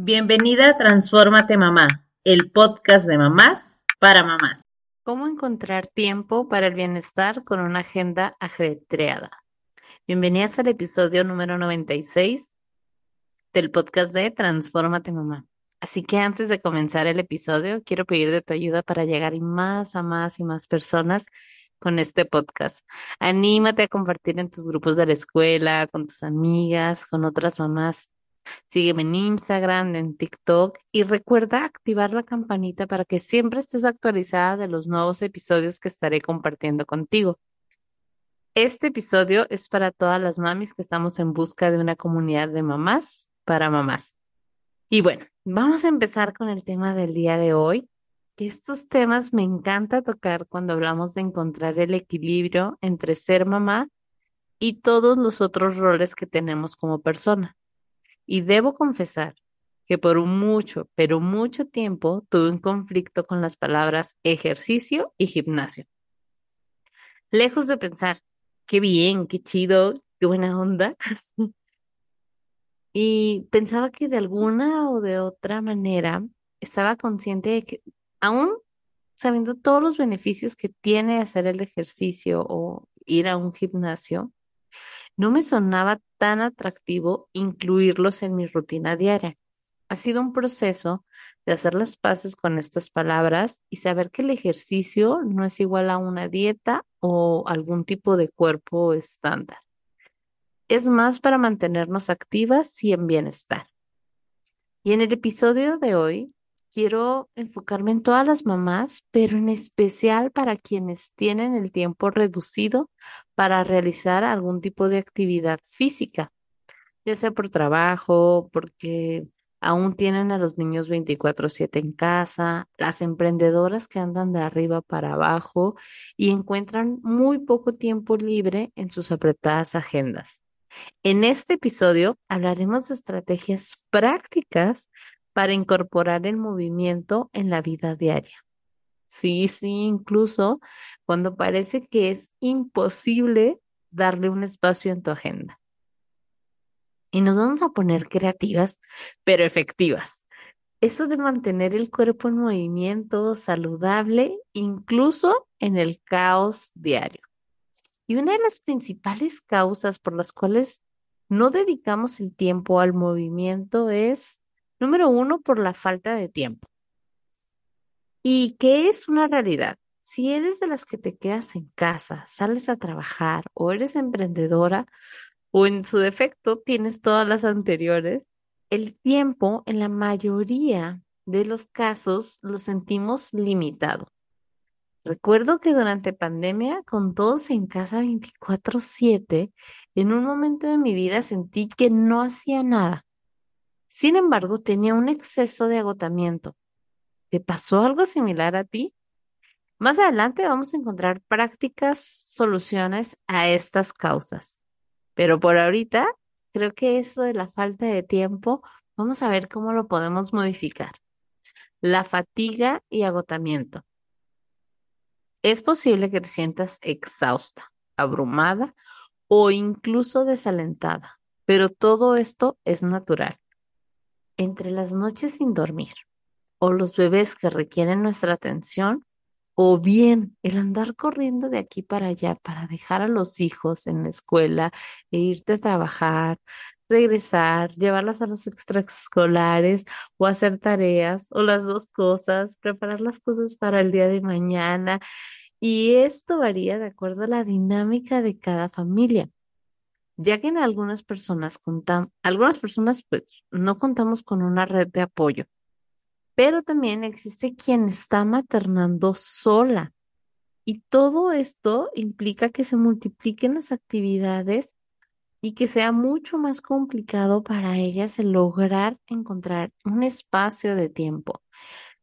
Bienvenida a Transfórmate Mamá, el podcast de mamás para mamás. ¿Cómo encontrar tiempo para el bienestar con una agenda ajetreada? Bienvenidas al episodio número 96 del podcast de Transfórmate Mamá. Así que antes de comenzar el episodio, quiero pedir de tu ayuda para llegar más a más y más personas con este podcast. Anímate a compartir en tus grupos de la escuela, con tus amigas, con otras mamás. Sígueme en Instagram, en TikTok y recuerda activar la campanita para que siempre estés actualizada de los nuevos episodios que estaré compartiendo contigo. Este episodio es para todas las mamis que estamos en busca de una comunidad de mamás para mamás. Y bueno, vamos a empezar con el tema del día de hoy, estos temas me encanta tocar cuando hablamos de encontrar el equilibrio entre ser mamá y todos los otros roles que tenemos como persona. Y debo confesar que por mucho, pero mucho tiempo tuve un conflicto con las palabras ejercicio y gimnasio. Lejos de pensar, qué bien, qué chido, qué buena onda. y pensaba que de alguna o de otra manera estaba consciente de que aún sabiendo todos los beneficios que tiene hacer el ejercicio o ir a un gimnasio, no me sonaba tan atractivo incluirlos en mi rutina diaria. Ha sido un proceso de hacer las paces con estas palabras y saber que el ejercicio no es igual a una dieta o algún tipo de cuerpo estándar. Es más para mantenernos activas y en bienestar. Y en el episodio de hoy quiero enfocarme en todas las mamás, pero en especial para quienes tienen el tiempo reducido para realizar algún tipo de actividad física, ya sea por trabajo, porque aún tienen a los niños 24/7 en casa, las emprendedoras que andan de arriba para abajo y encuentran muy poco tiempo libre en sus apretadas agendas. En este episodio hablaremos de estrategias prácticas para incorporar el movimiento en la vida diaria. Sí, sí, incluso cuando parece que es imposible darle un espacio en tu agenda. Y nos vamos a poner creativas, pero efectivas. Eso de mantener el cuerpo en movimiento saludable, incluso en el caos diario. Y una de las principales causas por las cuales no dedicamos el tiempo al movimiento es Número uno, por la falta de tiempo. ¿Y qué es una realidad? Si eres de las que te quedas en casa, sales a trabajar o eres emprendedora o en su defecto tienes todas las anteriores, el tiempo en la mayoría de los casos lo sentimos limitado. Recuerdo que durante pandemia, con todos en casa 24/7, en un momento de mi vida sentí que no hacía nada. Sin embargo, tenía un exceso de agotamiento. ¿Te pasó algo similar a ti? Más adelante vamos a encontrar prácticas soluciones a estas causas. Pero por ahorita, creo que eso de la falta de tiempo, vamos a ver cómo lo podemos modificar. La fatiga y agotamiento. Es posible que te sientas exhausta, abrumada o incluso desalentada, pero todo esto es natural entre las noches sin dormir o los bebés que requieren nuestra atención o bien el andar corriendo de aquí para allá para dejar a los hijos en la escuela e irte a trabajar, regresar, llevarlas a los extraescolares o hacer tareas o las dos cosas, preparar las cosas para el día de mañana. Y esto varía de acuerdo a la dinámica de cada familia ya que en algunas personas contan, algunas personas pues no contamos con una red de apoyo, pero también existe quien está maternando sola. Y todo esto implica que se multipliquen las actividades y que sea mucho más complicado para ellas el lograr encontrar un espacio de tiempo.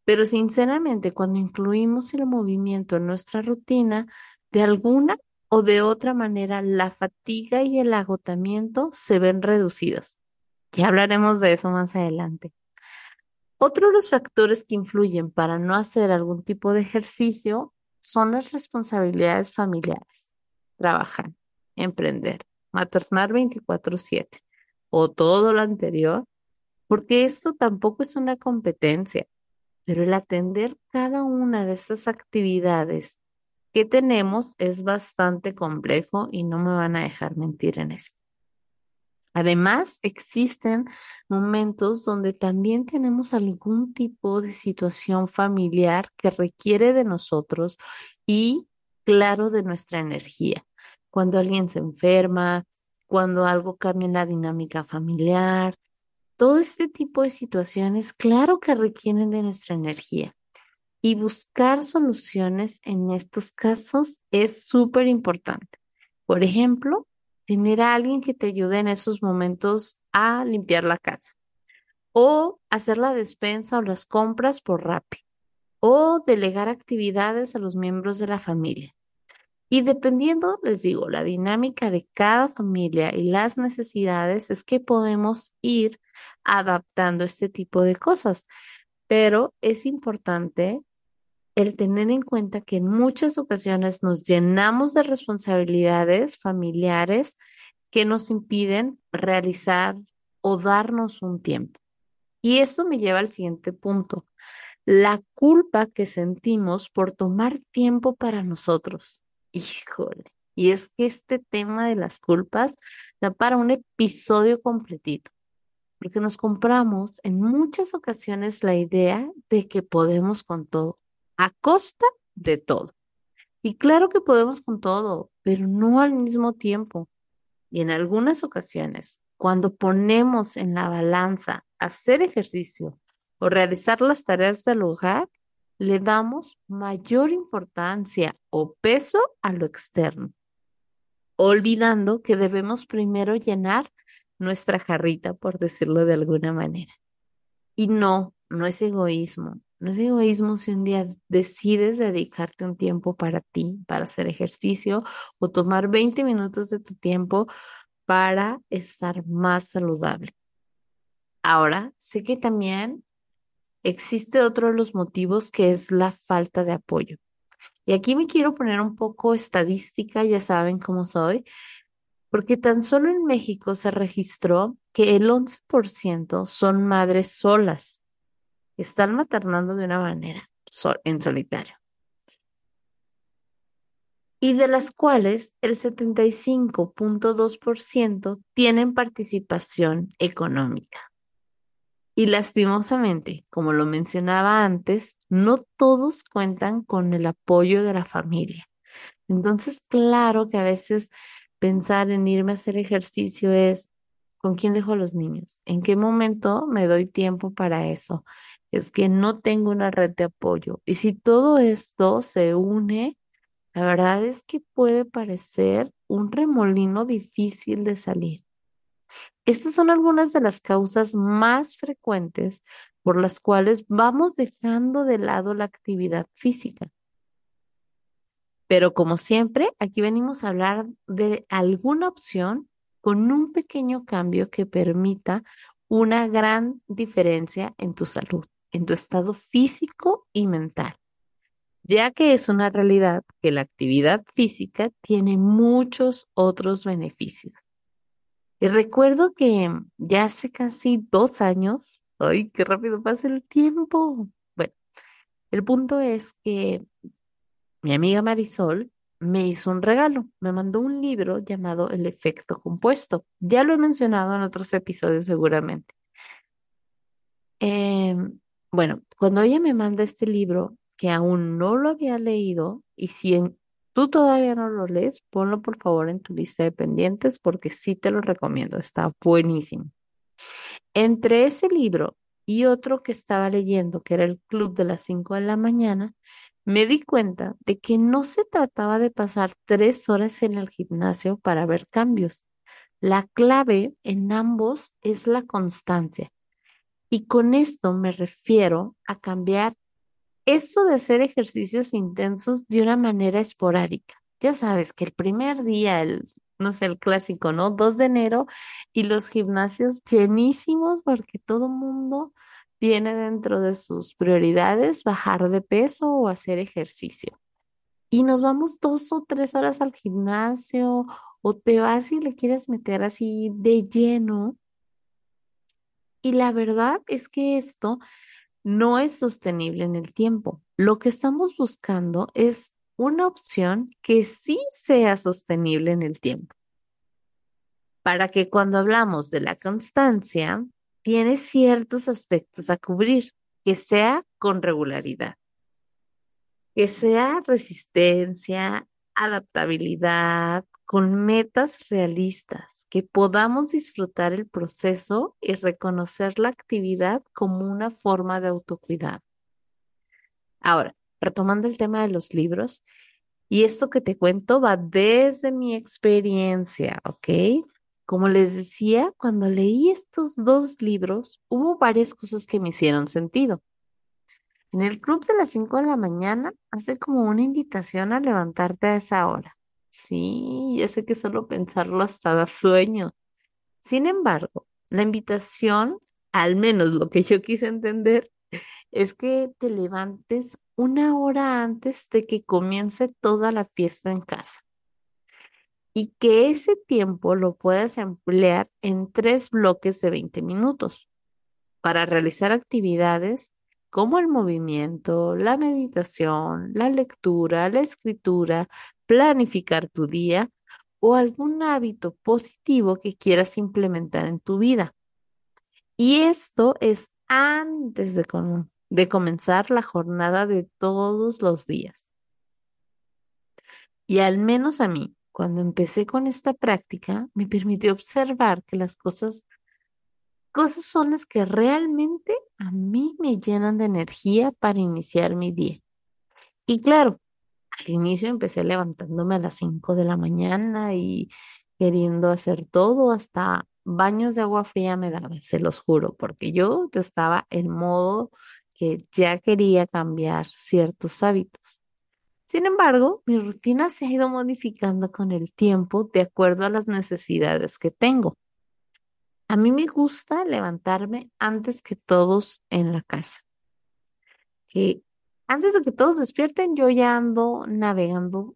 Pero sinceramente, cuando incluimos el movimiento en nuestra rutina, de alguna o de otra manera la fatiga y el agotamiento se ven reducidos. Ya hablaremos de eso más adelante. Otro de los factores que influyen para no hacer algún tipo de ejercicio son las responsabilidades familiares. Trabajar, emprender, maternar 24/7 o todo lo anterior porque esto tampoco es una competencia, pero el atender cada una de estas actividades que tenemos es bastante complejo y no me van a dejar mentir en esto. Además, existen momentos donde también tenemos algún tipo de situación familiar que requiere de nosotros y, claro, de nuestra energía. Cuando alguien se enferma, cuando algo cambia en la dinámica familiar, todo este tipo de situaciones, claro que requieren de nuestra energía. Y buscar soluciones en estos casos es súper importante. Por ejemplo, tener a alguien que te ayude en esos momentos a limpiar la casa o hacer la despensa o las compras por Rappi o delegar actividades a los miembros de la familia. Y dependiendo, les digo, la dinámica de cada familia y las necesidades es que podemos ir adaptando este tipo de cosas. Pero es importante el tener en cuenta que en muchas ocasiones nos llenamos de responsabilidades familiares que nos impiden realizar o darnos un tiempo. Y eso me lleva al siguiente punto, la culpa que sentimos por tomar tiempo para nosotros. Híjole, y es que este tema de las culpas da para un episodio completito, porque nos compramos en muchas ocasiones la idea de que podemos con todo a costa de todo. Y claro que podemos con todo, pero no al mismo tiempo. Y en algunas ocasiones, cuando ponemos en la balanza hacer ejercicio o realizar las tareas del hogar, le damos mayor importancia o peso a lo externo, olvidando que debemos primero llenar nuestra jarrita, por decirlo de alguna manera. Y no, no es egoísmo, no es egoísmo si un día decides dedicarte un tiempo para ti, para hacer ejercicio o tomar 20 minutos de tu tiempo para estar más saludable. Ahora, sé que también existe otro de los motivos que es la falta de apoyo. Y aquí me quiero poner un poco estadística, ya saben cómo soy, porque tan solo en México se registró que el 11% son madres solas están maternando de una manera en solitario. Y de las cuales el 75.2% tienen participación económica. Y lastimosamente, como lo mencionaba antes, no todos cuentan con el apoyo de la familia. Entonces, claro que a veces pensar en irme a hacer ejercicio es, ¿con quién dejo los niños? ¿En qué momento me doy tiempo para eso? Es que no tengo una red de apoyo. Y si todo esto se une, la verdad es que puede parecer un remolino difícil de salir. Estas son algunas de las causas más frecuentes por las cuales vamos dejando de lado la actividad física. Pero como siempre, aquí venimos a hablar de alguna opción con un pequeño cambio que permita una gran diferencia en tu salud en tu estado físico y mental, ya que es una realidad que la actividad física tiene muchos otros beneficios. Y recuerdo que ya hace casi dos años, ¡ay, qué rápido pasa el tiempo! Bueno, el punto es que mi amiga Marisol me hizo un regalo, me mandó un libro llamado El efecto compuesto. Ya lo he mencionado en otros episodios seguramente. Eh, bueno, cuando ella me manda este libro, que aún no lo había leído, y si tú todavía no lo lees, ponlo por favor en tu lista de pendientes porque sí te lo recomiendo, está buenísimo. Entre ese libro y otro que estaba leyendo, que era el Club de las 5 de la mañana, me di cuenta de que no se trataba de pasar tres horas en el gimnasio para ver cambios. La clave en ambos es la constancia. Y con esto me refiero a cambiar eso de hacer ejercicios intensos de una manera esporádica. Ya sabes que el primer día, no sé, el clásico, ¿no? 2 de enero y los gimnasios llenísimos porque todo mundo tiene dentro de sus prioridades bajar de peso o hacer ejercicio. Y nos vamos dos o tres horas al gimnasio o te vas y le quieres meter así de lleno Y la verdad es que esto no es sostenible en el tiempo. Lo que estamos buscando es una opción que sí sea sostenible en el tiempo. Para que cuando hablamos de la constancia, tiene ciertos aspectos a cubrir, que sea con regularidad, que sea resistencia, adaptabilidad, con metas realistas, que podamos disfrutar el proceso y reconocer la actividad como una forma de autocuidado. Ahora, retomando el tema de los libros, y esto que te cuento va desde mi experiencia, ¿ok? Como les decía, cuando leí estos dos libros, hubo varias cosas que me hicieron sentido. En el club de las 5 de la mañana hace como una invitación a levantarte a esa hora. Sí, ya sé que solo pensarlo hasta da sueño. Sin embargo, la invitación, al menos lo que yo quise entender, es que te levantes una hora antes de que comience toda la fiesta en casa y que ese tiempo lo puedas emplear en tres bloques de 20 minutos para realizar actividades como el movimiento, la meditación, la lectura, la escritura, planificar tu día o algún hábito positivo que quieras implementar en tu vida. Y esto es antes de, de comenzar la jornada de todos los días. Y al menos a mí, cuando empecé con esta práctica, me permitió observar que las cosas, cosas son las que realmente a mí me llenan de energía para iniciar mi día. Y claro, al inicio empecé levantándome a las 5 de la mañana y queriendo hacer todo, hasta baños de agua fría me daba, se los juro, porque yo estaba en modo que ya quería cambiar ciertos hábitos. Sin embargo, mi rutina se ha ido modificando con el tiempo de acuerdo a las necesidades que tengo. A mí me gusta levantarme antes que todos en la casa. Antes de que todos despierten, yo ya ando navegando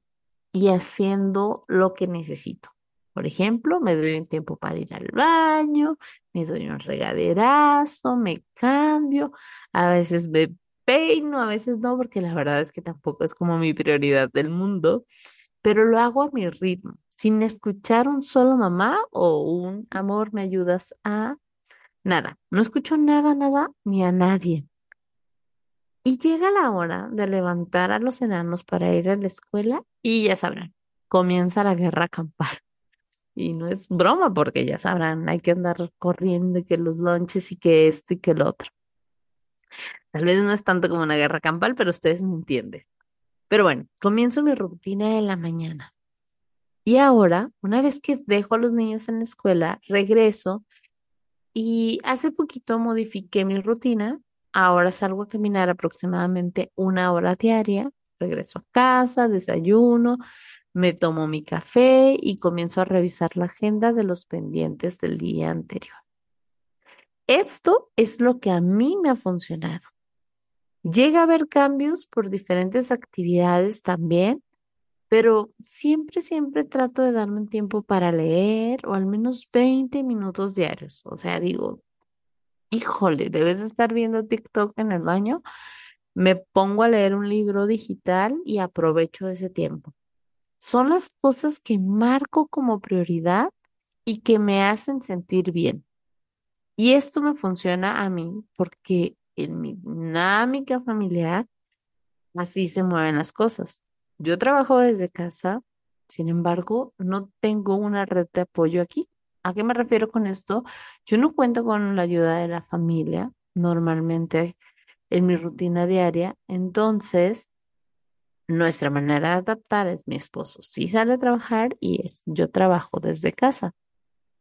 y haciendo lo que necesito. Por ejemplo, me doy un tiempo para ir al baño, me doy un regaderazo, me cambio, a veces me peino, a veces no, porque la verdad es que tampoco es como mi prioridad del mundo, pero lo hago a mi ritmo, sin escuchar un solo mamá o un amor, me ayudas a nada. No escucho nada, nada, ni a nadie. Y llega la hora de levantar a los enanos para ir a la escuela y ya sabrán, comienza la guerra campal. Y no es broma porque ya sabrán, hay que andar corriendo y que los lonches y que esto y que el otro. Tal vez no es tanto como una guerra campal, pero ustedes me entienden. Pero bueno, comienzo mi rutina en la mañana. Y ahora, una vez que dejo a los niños en la escuela, regreso y hace poquito modifiqué mi rutina. Ahora salgo a caminar aproximadamente una hora diaria. Regreso a casa, desayuno, me tomo mi café y comienzo a revisar la agenda de los pendientes del día anterior. Esto es lo que a mí me ha funcionado. Llega a haber cambios por diferentes actividades también, pero siempre, siempre trato de darme un tiempo para leer o al menos 20 minutos diarios. O sea, digo, híjole, debes de estar viendo TikTok en el baño. Me pongo a leer un libro digital y aprovecho ese tiempo. Son las cosas que marco como prioridad y que me hacen sentir bien. Y esto me funciona a mí porque en mi dinámica familiar, así se mueven las cosas. Yo trabajo desde casa, sin embargo, no tengo una red de apoyo aquí. ¿A qué me refiero con esto? Yo no cuento con la ayuda de la familia normalmente en mi rutina diaria, entonces nuestra manera de adaptar es mi esposo sí sale a trabajar y es yo trabajo desde casa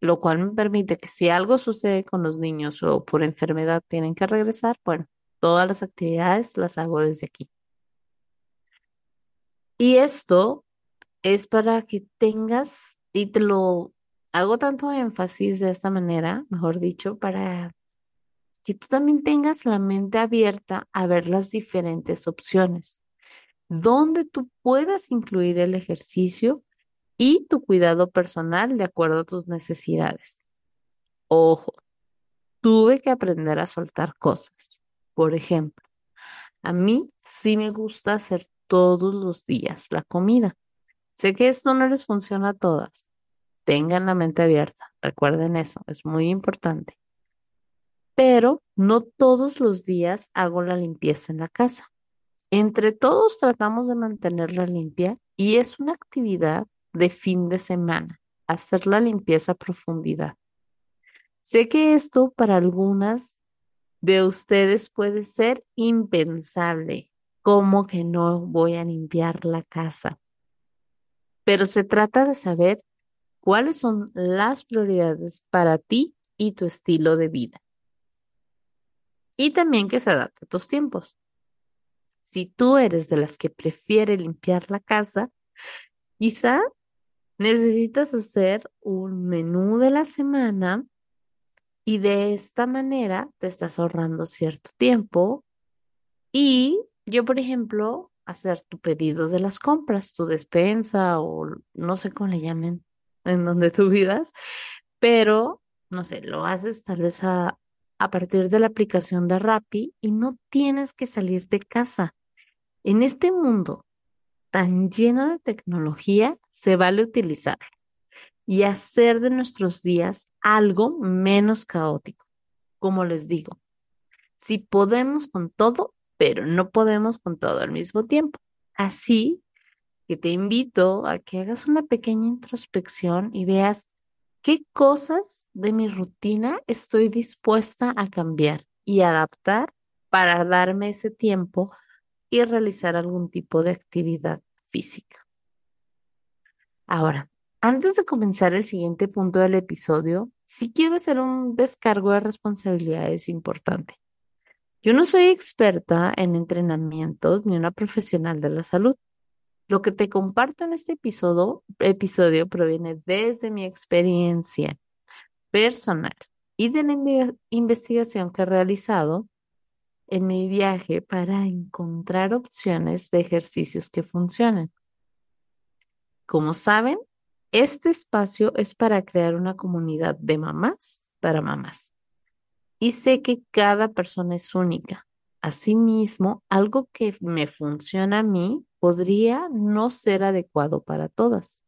lo cual me permite que si algo sucede con los niños o por enfermedad tienen que regresar, bueno, todas las actividades las hago desde aquí. Y esto es para que tengas, y te lo hago tanto énfasis de esta manera, mejor dicho, para que tú también tengas la mente abierta a ver las diferentes opciones, donde tú puedas incluir el ejercicio y tu cuidado personal de acuerdo a tus necesidades. Ojo, tuve que aprender a soltar cosas. Por ejemplo, a mí sí me gusta hacer todos los días la comida. Sé que esto no les funciona a todas. Tengan la mente abierta. Recuerden eso, es muy importante. Pero no todos los días hago la limpieza en la casa. Entre todos tratamos de mantenerla limpia y es una actividad de fin de semana, hacer la limpieza a profundidad. Sé que esto para algunas de ustedes puede ser impensable. ¿Cómo que no voy a limpiar la casa? Pero se trata de saber cuáles son las prioridades para ti y tu estilo de vida. Y también que se adapte a tus tiempos. Si tú eres de las que prefiere limpiar la casa, quizá necesitas hacer un menú de la semana y de esta manera te estás ahorrando cierto tiempo. Y yo, por ejemplo, hacer tu pedido de las compras, tu despensa o no sé cómo le llamen en donde tú vivas, pero no sé, lo haces tal vez a, a partir de la aplicación de Rappi y no tienes que salir de casa. En este mundo tan lleno de tecnología, se vale utilizarlo y hacer de nuestros días algo menos caótico. Como les digo, si podemos con todo, pero no podemos con todo al mismo tiempo. Así que te invito a que hagas una pequeña introspección y veas qué cosas de mi rutina estoy dispuesta a cambiar y adaptar para darme ese tiempo y realizar algún tipo de actividad física. Ahora, antes de comenzar el siguiente punto del episodio, sí quiero hacer un descargo de responsabilidades importante. Yo no soy experta en entrenamientos ni una profesional de la salud. Lo que te comparto en este episodio, proviene desde mi experiencia personal y de la investigación que he realizado en mi viaje para encontrar opciones de ejercicios que funcionen. Como saben, este espacio es para crear una comunidad de mamás para mamás. Y sé que cada persona es única. Asimismo, algo que me funciona a mí podría no ser adecuado para todas.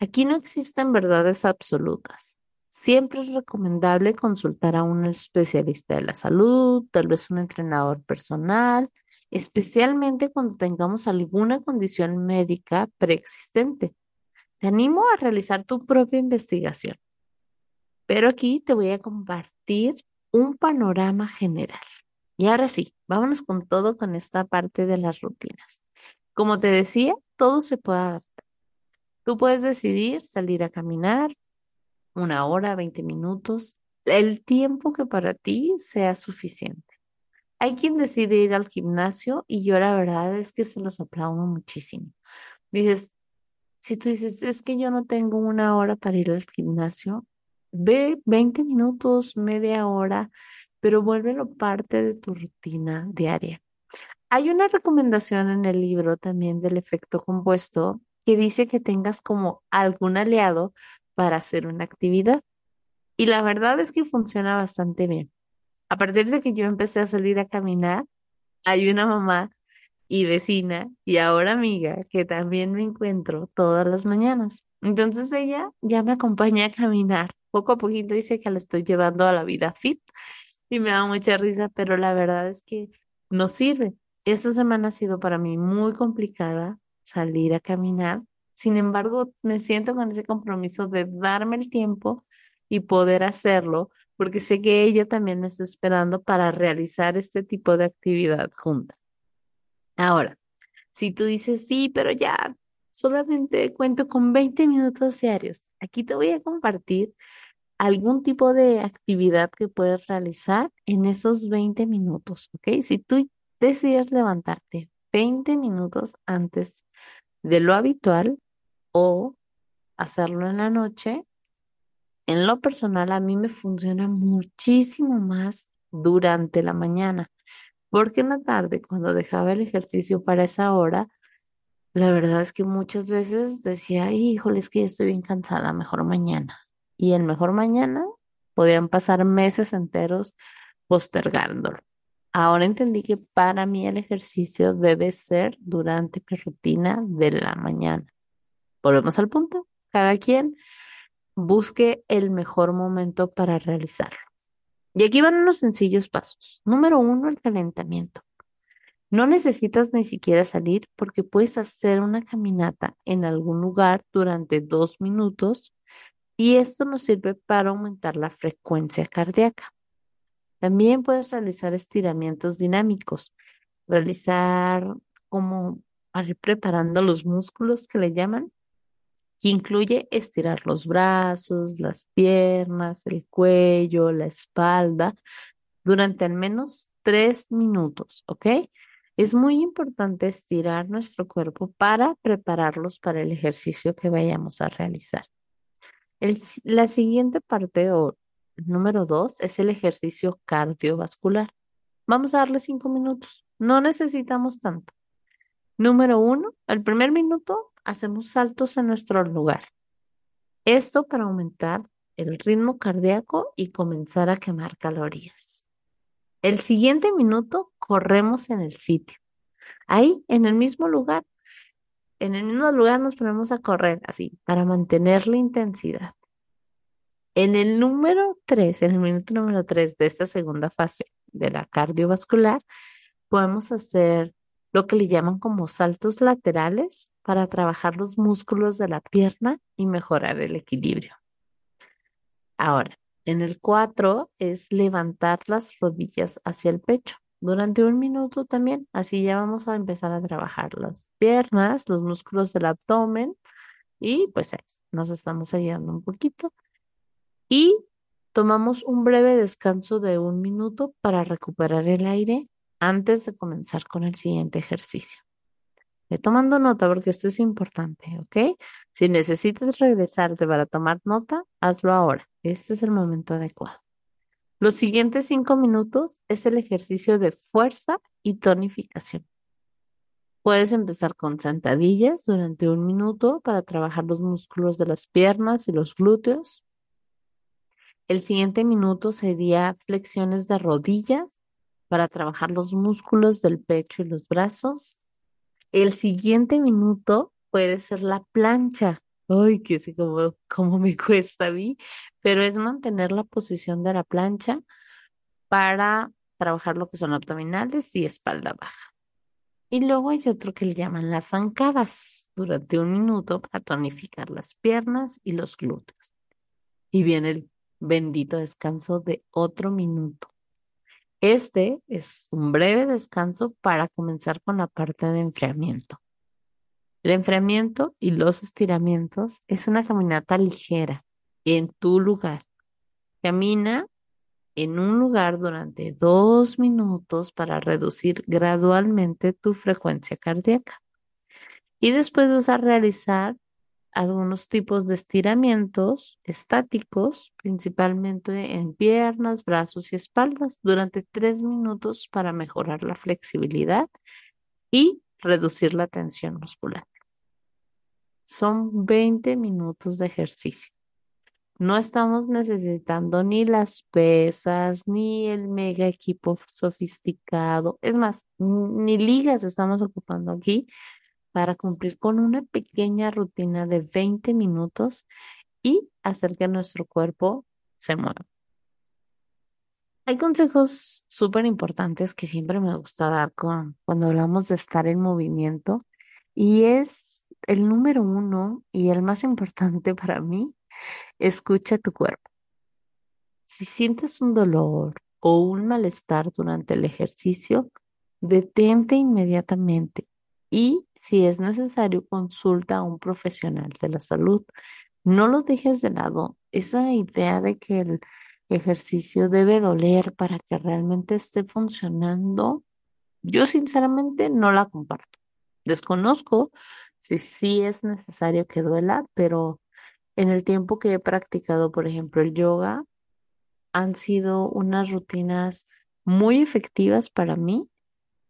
Aquí no existen verdades absolutas. Siempre es recomendable consultar a un especialista de la salud, tal vez un entrenador personal, especialmente cuando tengamos alguna condición médica preexistente. Te animo a realizar tu propia investigación, pero aquí te voy a compartir un panorama general. Y ahora sí, vámonos con todo con esta parte de las rutinas. Como te decía, todo se puede adaptar. Tú puedes decidir salir a caminar, una hora, 20 minutos, el tiempo que para ti sea suficiente. Hay quien decide ir al gimnasio y yo la verdad es que se los aplaudo muchísimo. Dices, si tú dices, es que yo no tengo una hora para ir al gimnasio, ve 20 minutos, media hora, pero vuélvelo parte de tu rutina diaria. Hay una recomendación en el libro también del efecto compuesto que dice que tengas como algún aliado para hacer una actividad. Y la verdad es que funciona bastante bien. A partir de que yo empecé a salir a caminar, hay una mamá y vecina y ahora amiga que también me encuentro todas las mañanas. Entonces ella ya me acompaña a caminar. Poco a poquito dice que la estoy llevando a la vida fit y me da mucha risa, pero la verdad es que no sirve. Esta semana ha sido para mí muy complicada salir a caminar sin embargo, me siento con ese compromiso de darme el tiempo y poder hacerlo, porque sé que ella también me está esperando para realizar este tipo de actividad junta. Ahora, si tú dices, sí, pero ya solamente cuento con 20 minutos diarios, aquí te voy a compartir algún tipo de actividad que puedes realizar en esos 20 minutos, ¿ok? Si tú decides levantarte 20 minutos antes de lo habitual, o hacerlo en la noche. En lo personal, a mí me funciona muchísimo más durante la mañana, porque en la tarde, cuando dejaba el ejercicio para esa hora, la verdad es que muchas veces decía, híjole, es que ya estoy bien cansada, mejor mañana. Y el mejor mañana podían pasar meses enteros postergándolo. Ahora entendí que para mí el ejercicio debe ser durante mi rutina de la mañana. Volvemos al punto. Cada quien busque el mejor momento para realizarlo. Y aquí van unos sencillos pasos. Número uno, el calentamiento. No necesitas ni siquiera salir porque puedes hacer una caminata en algún lugar durante dos minutos y esto nos sirve para aumentar la frecuencia cardíaca. También puedes realizar estiramientos dinámicos, realizar como ir preparando los músculos que le llaman, que incluye estirar los brazos, las piernas, el cuello, la espalda, durante al menos tres minutos, ¿ok? Es muy importante estirar nuestro cuerpo para prepararlos para el ejercicio que vayamos a realizar. la siguiente parte o número dos es el ejercicio cardiovascular. Vamos a darle cinco minutos. No necesitamos tanto. Número uno, el primer minuto hacemos saltos en nuestro lugar. Esto para aumentar el ritmo cardíaco y comenzar a quemar calorías. El siguiente minuto corremos en el sitio. Ahí, en el mismo lugar, en el mismo lugar nos ponemos a correr así para mantener la intensidad. En el número 3, en el minuto número 3 de esta segunda fase de la cardiovascular, podemos hacer lo que le llaman como saltos laterales para trabajar los músculos de la pierna y mejorar el equilibrio. Ahora, en el 4 es levantar las rodillas hacia el pecho durante un minuto también. Así ya vamos a empezar a trabajar las piernas, los músculos del abdomen y pues nos estamos ayudando un poquito y tomamos un breve descanso de un minuto para recuperar el aire antes de comenzar con el siguiente ejercicio. Ve tomando nota porque esto es importante, ¿ok? Si necesitas regresarte para tomar nota, hazlo ahora. Este es el momento adecuado. Los siguientes cinco minutos es el ejercicio de fuerza y tonificación. Puedes empezar con sentadillas durante un minuto para trabajar los músculos de las piernas y los glúteos. El siguiente minuto sería flexiones de rodillas para trabajar los músculos del pecho y los brazos. El siguiente minuto puede ser la plancha. Ay, que sé cómo, cómo me cuesta a mí, pero es mantener la posición de la plancha para trabajar lo que son abdominales y espalda baja. Y luego hay otro que le llaman las zancadas durante un minuto para tonificar las piernas y los glúteos. Y viene el bendito descanso de otro minuto. Este es un breve descanso para comenzar con la parte de enfriamiento. El enfriamiento y los estiramientos es una caminata ligera en tu lugar. Camina en un lugar durante dos minutos para reducir gradualmente tu frecuencia cardíaca. Y después vas a realizar algunos tipos de estiramientos estáticos, principalmente en piernas, brazos y espaldas, durante tres minutos para mejorar la flexibilidad y reducir la tensión muscular. Son 20 minutos de ejercicio. No estamos necesitando ni las pesas, ni el mega equipo sofisticado. Es más, ni ligas estamos ocupando aquí para cumplir con una pequeña rutina de 20 minutos y hacer que nuestro cuerpo se mueva. Hay consejos súper importantes que siempre me gusta dar con, cuando hablamos de estar en movimiento y es el número uno y el más importante para mí, escucha tu cuerpo. Si sientes un dolor o un malestar durante el ejercicio, detente inmediatamente y si es necesario, consulta a un profesional de la salud. No lo dejes de lado. Esa idea de que el ejercicio debe doler para que realmente esté funcionando, yo sinceramente no la comparto. Desconozco si sí es necesario que duela, pero en el tiempo que he practicado, por ejemplo, el yoga, han sido unas rutinas muy efectivas para mí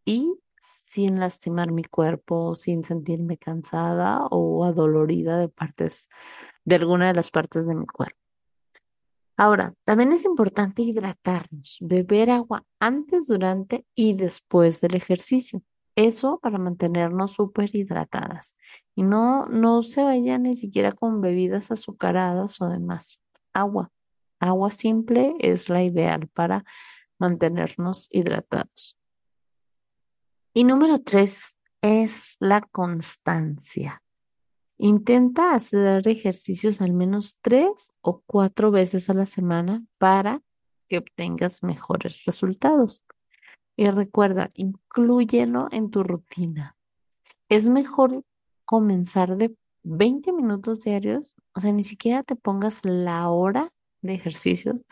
y sin lastimar mi cuerpo, sin sentirme cansada o adolorida de partes, de alguna de las partes de mi cuerpo. Ahora, también es importante hidratarnos, beber agua antes, durante y después del ejercicio. Eso para mantenernos súper hidratadas. Y no, no se vayan ni siquiera con bebidas azucaradas o demás. Agua. Agua simple es la ideal para mantenernos hidratados. Y número tres es la constancia. Intenta hacer ejercicios al menos tres o cuatro veces a la semana para que obtengas mejores resultados. Y recuerda, inclúyelo en tu rutina. Es mejor comenzar de 20 minutos diarios, o sea, ni siquiera te pongas la hora de ejercicios.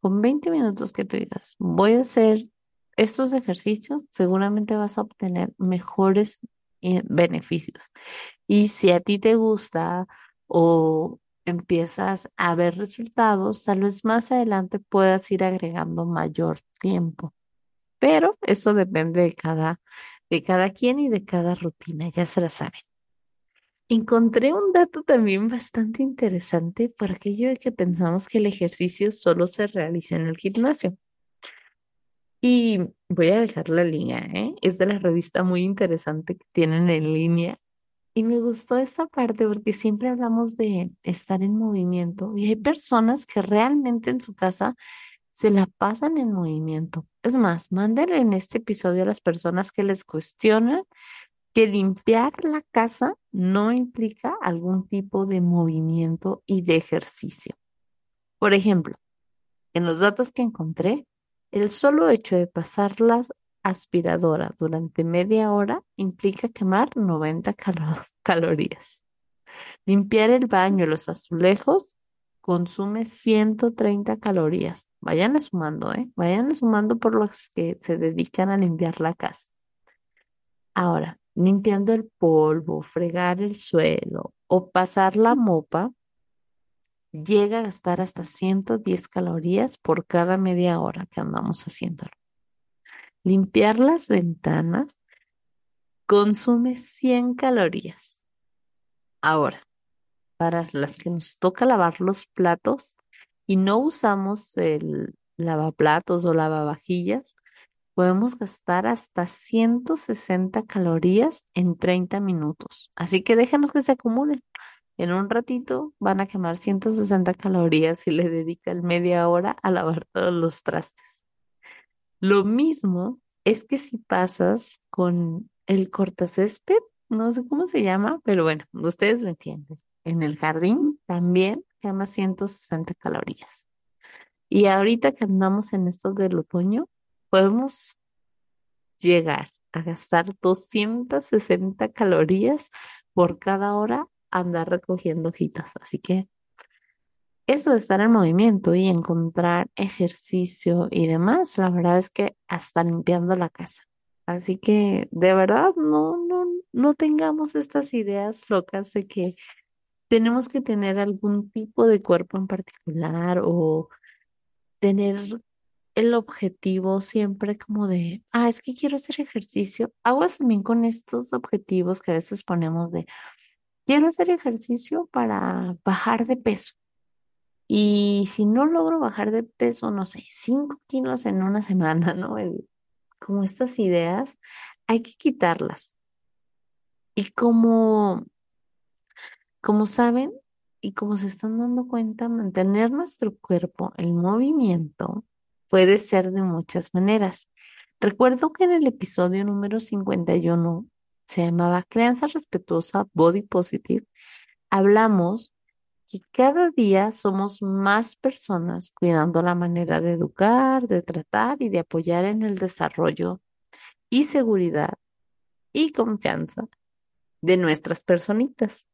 Con 20 minutos que tú digas, voy a hacer estos ejercicios, seguramente vas a obtener mejores eh, beneficios. Y si a ti te gusta o empiezas a ver resultados, tal vez más adelante puedas ir agregando mayor tiempo. Pero eso depende de cada, de cada quien y de cada rutina, ya se la saben. Encontré un dato también bastante interesante por aquello de que pensamos que el ejercicio solo se realiza en el gimnasio. Y voy a dejar la línea, ¿eh? Es de la revista muy interesante que tienen en línea. Y me gustó esta parte porque siempre hablamos de estar en movimiento y hay personas que realmente en su casa se la pasan en movimiento. Es más, mándenle en este episodio a las personas que les cuestionan que limpiar la casa no implica algún tipo de movimiento y de ejercicio. Por ejemplo, en los datos que encontré, el solo hecho de pasar la aspiradora durante media hora implica quemar 90 calorías. Limpiar el baño los azulejos consume 130 calorías. Vayan sumando, ¿eh? Vayan sumando por los que se dedican a limpiar la casa. Ahora, limpiando el polvo, fregar el suelo o pasar la mopa, llega a gastar hasta 110 calorías por cada media hora que andamos haciéndolo. Limpiar las ventanas consume 100 calorías. Ahora, para las que nos toca lavar los platos y no usamos el lavaplatos o lavavajillas, podemos gastar hasta 160 calorías en 30 minutos. Así que déjanos que se acumulen. En un ratito van a quemar 160 calorías si le dedican media hora a lavar todos los trastes. Lo mismo es que si pasas con el cortacésped, no sé cómo se llama, pero bueno, ustedes me entienden. En el jardín también quema 160 calorías. Y ahorita que andamos en esto del otoño, podemos llegar a gastar 260 calorías por cada hora andar recogiendo hojitas. Así que eso de estar en movimiento y encontrar ejercicio y demás, la verdad es que hasta limpiando la casa. Así que de verdad no, no, no tengamos estas ideas locas de que tenemos que tener algún tipo de cuerpo en particular o tener el objetivo siempre como de, ah, es que quiero hacer ejercicio. Aguas también con estos objetivos que a veces ponemos de, quiero hacer ejercicio para bajar de peso. Y si no logro bajar de peso, no sé, 5 kilos en una semana, ¿no? Como estas ideas, hay que quitarlas. Y como, como saben y como se están dando cuenta, mantener nuestro cuerpo en movimiento puede ser de muchas maneras. Recuerdo que en el episodio número 51 se llamaba Crianza Respetuosa Body Positive, hablamos que cada día somos más personas cuidando la manera de educar, de tratar y de apoyar en el desarrollo y seguridad y confianza de nuestras personitas.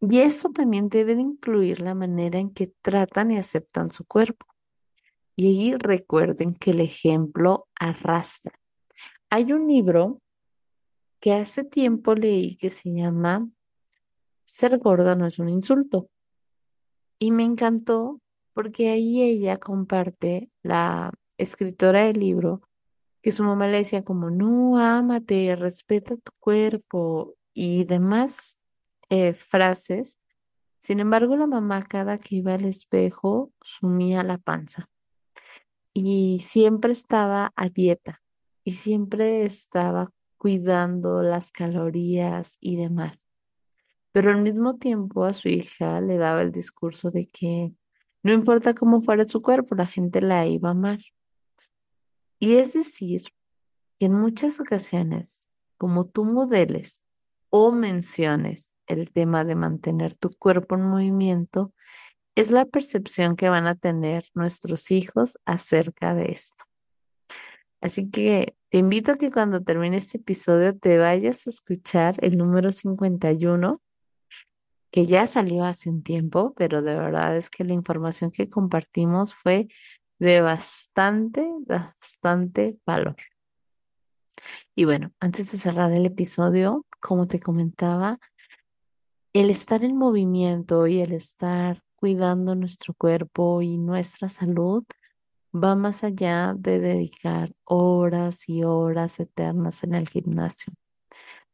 Y eso también debe de incluir la manera en que tratan y aceptan su cuerpo. Y ahí recuerden que el ejemplo arrastra. Hay un libro que hace tiempo leí que se llama Ser gorda no es un insulto. Y me encantó porque ahí ella comparte, la escritora del libro, que su mamá le decía como, no, ámate, respeta tu cuerpo y demás eh, frases Sin embargo, la mamá cada que iba al espejo sumía la panza y siempre estaba a dieta y siempre estaba cuidando las calorías y demás. Pero al mismo tiempo a su hija le daba el discurso de que no importa cómo fuera su cuerpo, la gente la iba a amar. Y es decir, que en muchas ocasiones, como tú modeles o menciones el tema de mantener tu cuerpo en movimiento, es la percepción que van a tener nuestros hijos acerca de esto. Así que te invito a que cuando termine este episodio te vayas a escuchar el número 51, que ya salió hace un tiempo, pero de verdad es que la información que compartimos fue de bastante, bastante valor. Y bueno, antes de cerrar el episodio, como te comentaba, el estar en movimiento y el estar cuidando nuestro cuerpo y nuestra salud va más allá de dedicar horas y horas eternas en el gimnasio.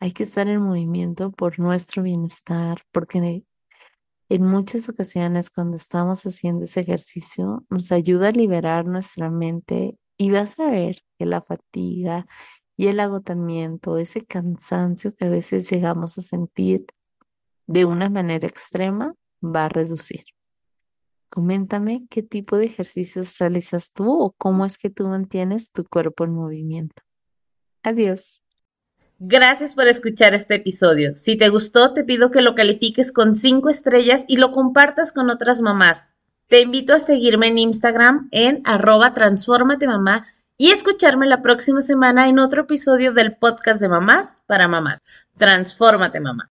Hay que estar en movimiento por nuestro bienestar, porque en muchas ocasiones cuando estamos haciendo ese ejercicio nos ayuda a liberar nuestra mente y vas a ver que la fatiga y el agotamiento, ese cansancio que a veces llegamos a sentir de una manera extrema, va a reducir. Coméntame qué tipo de ejercicios realizas tú o cómo es que tú mantienes tu cuerpo en movimiento. Adiós. Gracias por escuchar este episodio. Si te gustó, te pido que lo califiques con 5 estrellas y lo compartas con otras mamás. Te invito a seguirme en Instagram en arroba mamá y escucharme la próxima semana en otro episodio del podcast de mamás para mamás. Transfórmate mamá.